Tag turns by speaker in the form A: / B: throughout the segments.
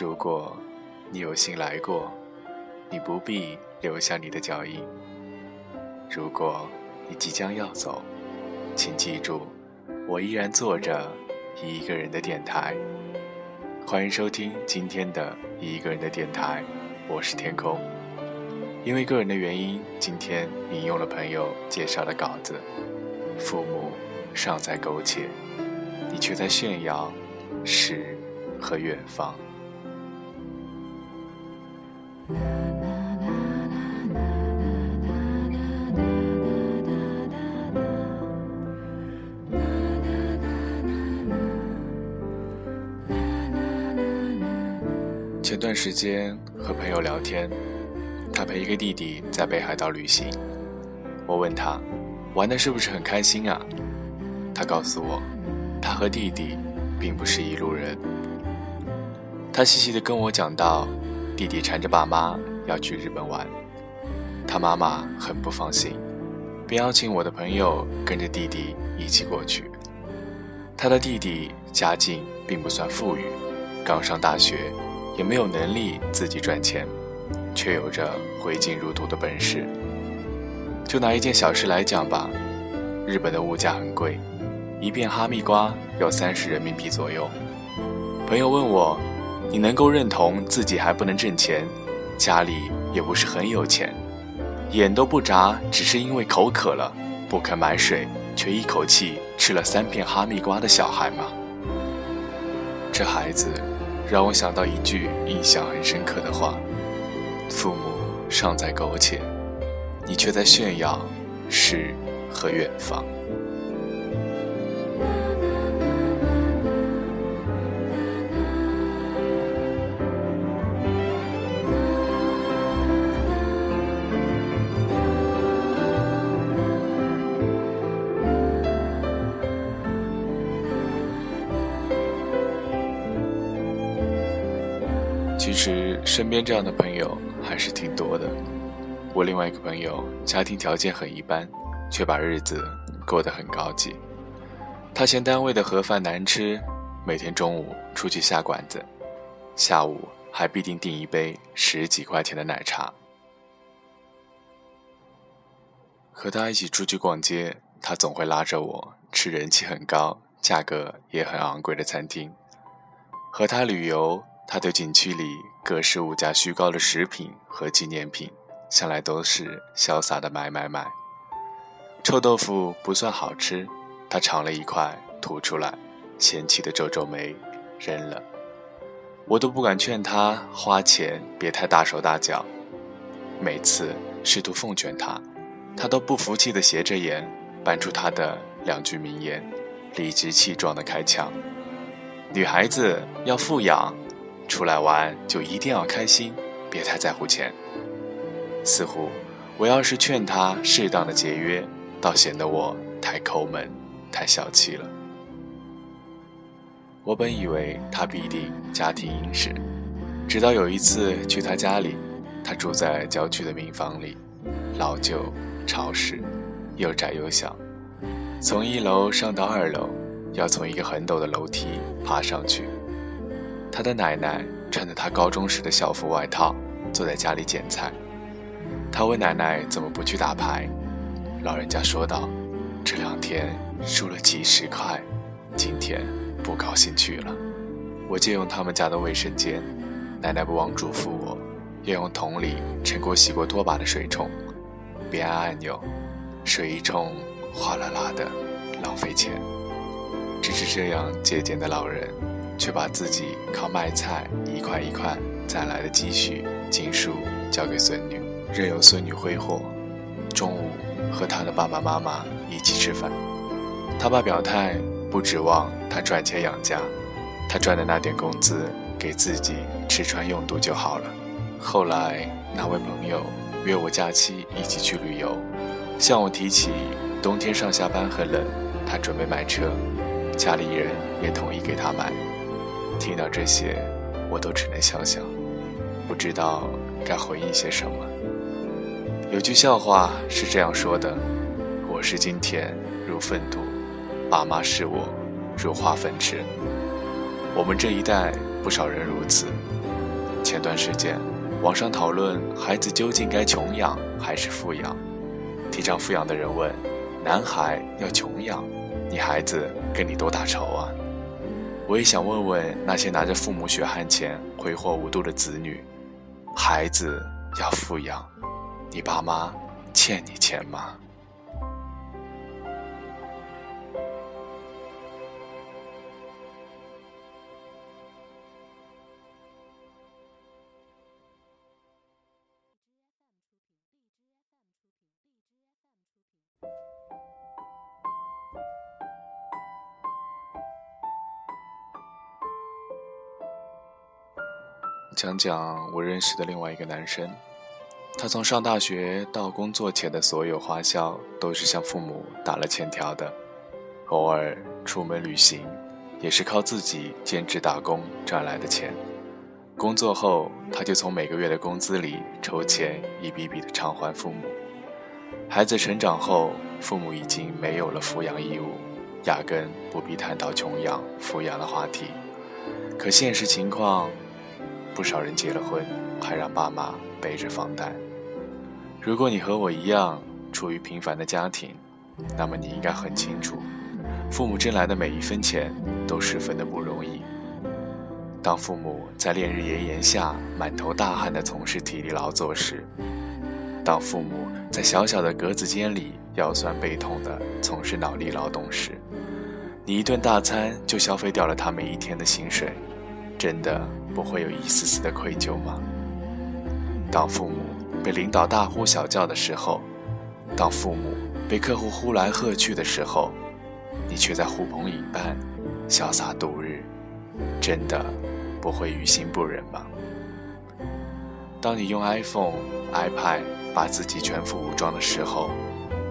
A: 如果你有幸来过，你不必留下你的脚印；如果你即将要走，请记住，我依然坐着一个人的电台。欢迎收听今天的一个人的电台，我是天空。因为个人的原因，今天引用了朋友介绍的稿子。父母尚在苟且，你却在炫耀诗和远方。段时间和朋友聊天，他陪一个弟弟在北海道旅行。我问他，玩的是不是很开心啊？他告诉我，他和弟弟并不是一路人。他细细的跟我讲到，弟弟缠着爸妈要去日本玩，他妈妈很不放心，便邀请我的朋友跟着弟弟一起过去。他的弟弟家境并不算富裕，刚上大学。也没有能力自己赚钱，却有着挥金如土的本事。就拿一件小事来讲吧，日本的物价很贵，一片哈密瓜要三十人民币左右。朋友问我：“你能够认同自己还不能挣钱，家里也不是很有钱，眼都不眨，只是因为口渴了不肯买水，却一口气吃了三片哈密瓜的小孩吗？”这孩子。让我想到一句印象很深刻的话：“父母尚在苟且，你却在炫耀诗和远方。”其实身边这样的朋友还是挺多的。我另外一个朋友家庭条件很一般，却把日子过得很高级。他嫌单位的盒饭难吃，每天中午出去下馆子，下午还必定订一杯十几块钱的奶茶。和他一起出去逛街，他总会拉着我吃人气很高、价格也很昂贵的餐厅。和他旅游。他对景区里各式物价虚高的食品和纪念品，向来都是潇洒的买买买。臭豆腐不算好吃，他尝了一块吐出来，嫌弃的皱皱眉，扔了。我都不敢劝他花钱别太大手大脚。每次试图奉劝他，他都不服气的斜着眼，搬出他的两句名言，理直气壮的开腔：女孩子要富养。出来玩就一定要开心，别太在乎钱。似乎我要是劝他适当的节约，倒显得我太抠门、太小气了。我本以为他必定家庭殷实，直到有一次去他家里，他住在郊区的民房里，老旧、潮湿，又窄又小，从一楼上到二楼，要从一个很陡的楼梯爬上去。他的奶奶穿着他高中时的校服外套，坐在家里捡菜。他问奶奶怎么不去打牌，老人家说道：“这两天输了几十块，今天不高兴去了。”我借用他们家的卫生间，奶奶不忘嘱咐我，要用桶里盛过洗过拖把的水冲，别按按钮，水一冲哗啦啦的，浪费钱。只是这样节俭的老人。却把自己靠卖菜一块一块攒来的积蓄尽数交给孙女，任由孙女挥霍。中午和他的爸爸妈妈一起吃饭，他爸表态不指望他赚钱养家，他赚的那点工资给自己吃穿用度就好了。后来那位朋友约我假期一起去旅游，向我提起冬天上下班很冷，他准备买车，家里人也同意给他买。听到这些，我都只能笑笑，不知道该回应些什么。有句笑话是这样说的：“我是金田如粪土，爸妈视我如化粪池。”我们这一代不少人如此，前段时间，网上讨论孩子究竟该穷养还是富养。提倡富养的人问：“男孩要穷养，你孩子跟你多大仇啊？”我也想问问那些拿着父母血汗钱挥霍无度的子女：“孩子要富养，你爸妈欠你钱吗？”讲讲我认识的另外一个男生，他从上大学到工作前的所有花销都是向父母打了欠条的，偶尔出门旅行也是靠自己兼职打工赚来的钱。工作后，他就从每个月的工资里抽钱一笔笔的偿还父母。孩子成长后，父母已经没有了抚养义务，压根不必探讨穷养、富养的话题。可现实情况。不少人结了婚，还让爸妈背着房贷。如果你和我一样处于平凡的家庭，那么你应该很清楚，父母挣来的每一分钱都十分的不容易。当父母在烈日炎炎下满头大汗地从事体力劳作时，当父母在小小的格子间里腰酸背痛地从事脑力劳动时，你一顿大餐就消费掉了他们一天的薪水，真的。不会有一丝丝的愧疚吗？当父母被领导大呼小叫的时候，当父母被客户呼来喝去的时候，你却在呼朋引伴，潇洒度日，真的不会于心不忍吗？当你用 iPhone、iPad 把自己全副武装的时候，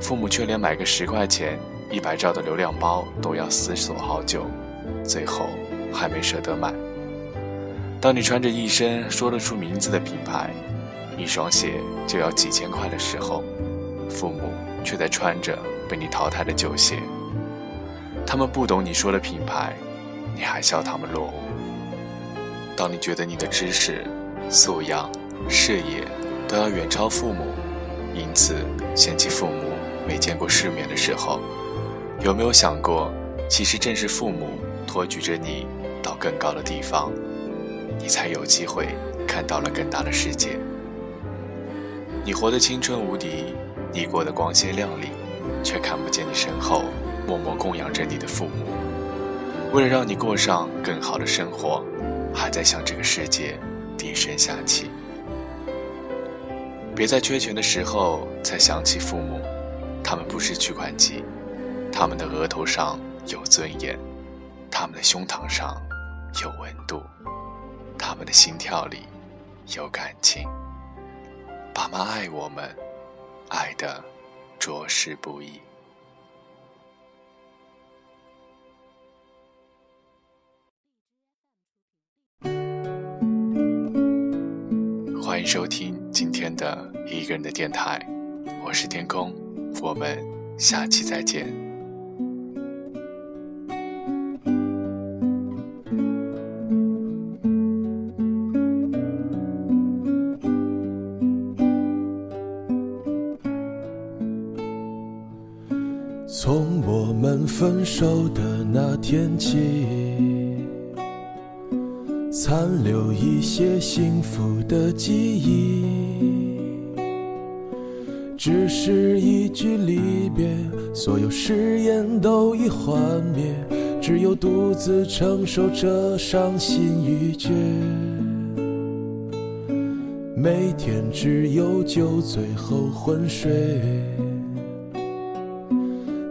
A: 父母却连买个十块钱、一百兆的流量包都要思索好久，最后还没舍得买。当你穿着一身说得出名字的品牌，一双鞋就要几千块的时候，父母却在穿着被你淘汰的旧鞋。他们不懂你说的品牌，你还笑他们落伍。当你觉得你的知识、素养、事业都要远超父母，因此嫌弃父母没见过世面的时候，有没有想过，其实正是父母托举着你到更高的地方？你才有机会看到了更大的世界。你活得青春无敌，你过得光鲜亮丽，却看不见你身后默默供养着你的父母，为了让你过上更好的生活，还在向这个世界低声下气。别在缺钱的时候才想起父母，他们不是取款机，他们的额头上有尊严，他们的胸膛上有温度。他们的心跳里有感情，爸妈爱我们，爱的着实不易。欢迎收听今天的一个人的电台，我是天空，我们下期再见。
B: 手的那天起，残留一些幸福的记忆。只是一句离别，所有誓言都已幻灭，只有独自承受着伤心欲绝。每天只有酒醉后昏睡。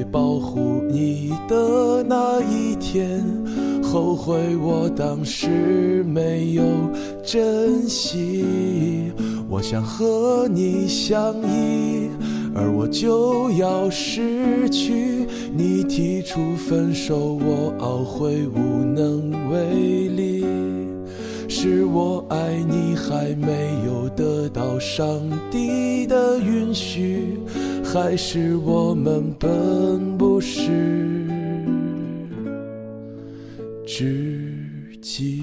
B: 会保护你的那一天，后悔我当时没有。珍惜。我想和你相依，而我就要失去。你提出分手，我懊悔无能为力。是我爱你还没有得到上帝的允许，还是我们本不是知己？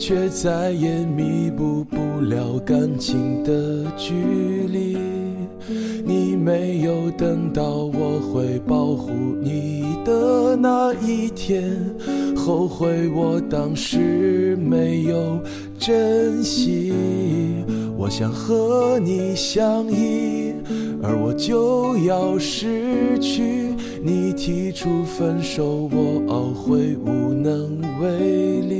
B: 却再也弥补不了感情的距离。你没有等到我会保护你的那一天，后悔我当时没有珍惜。我想和你相依，而我就要失去。你提出分手，我懊悔无能为力。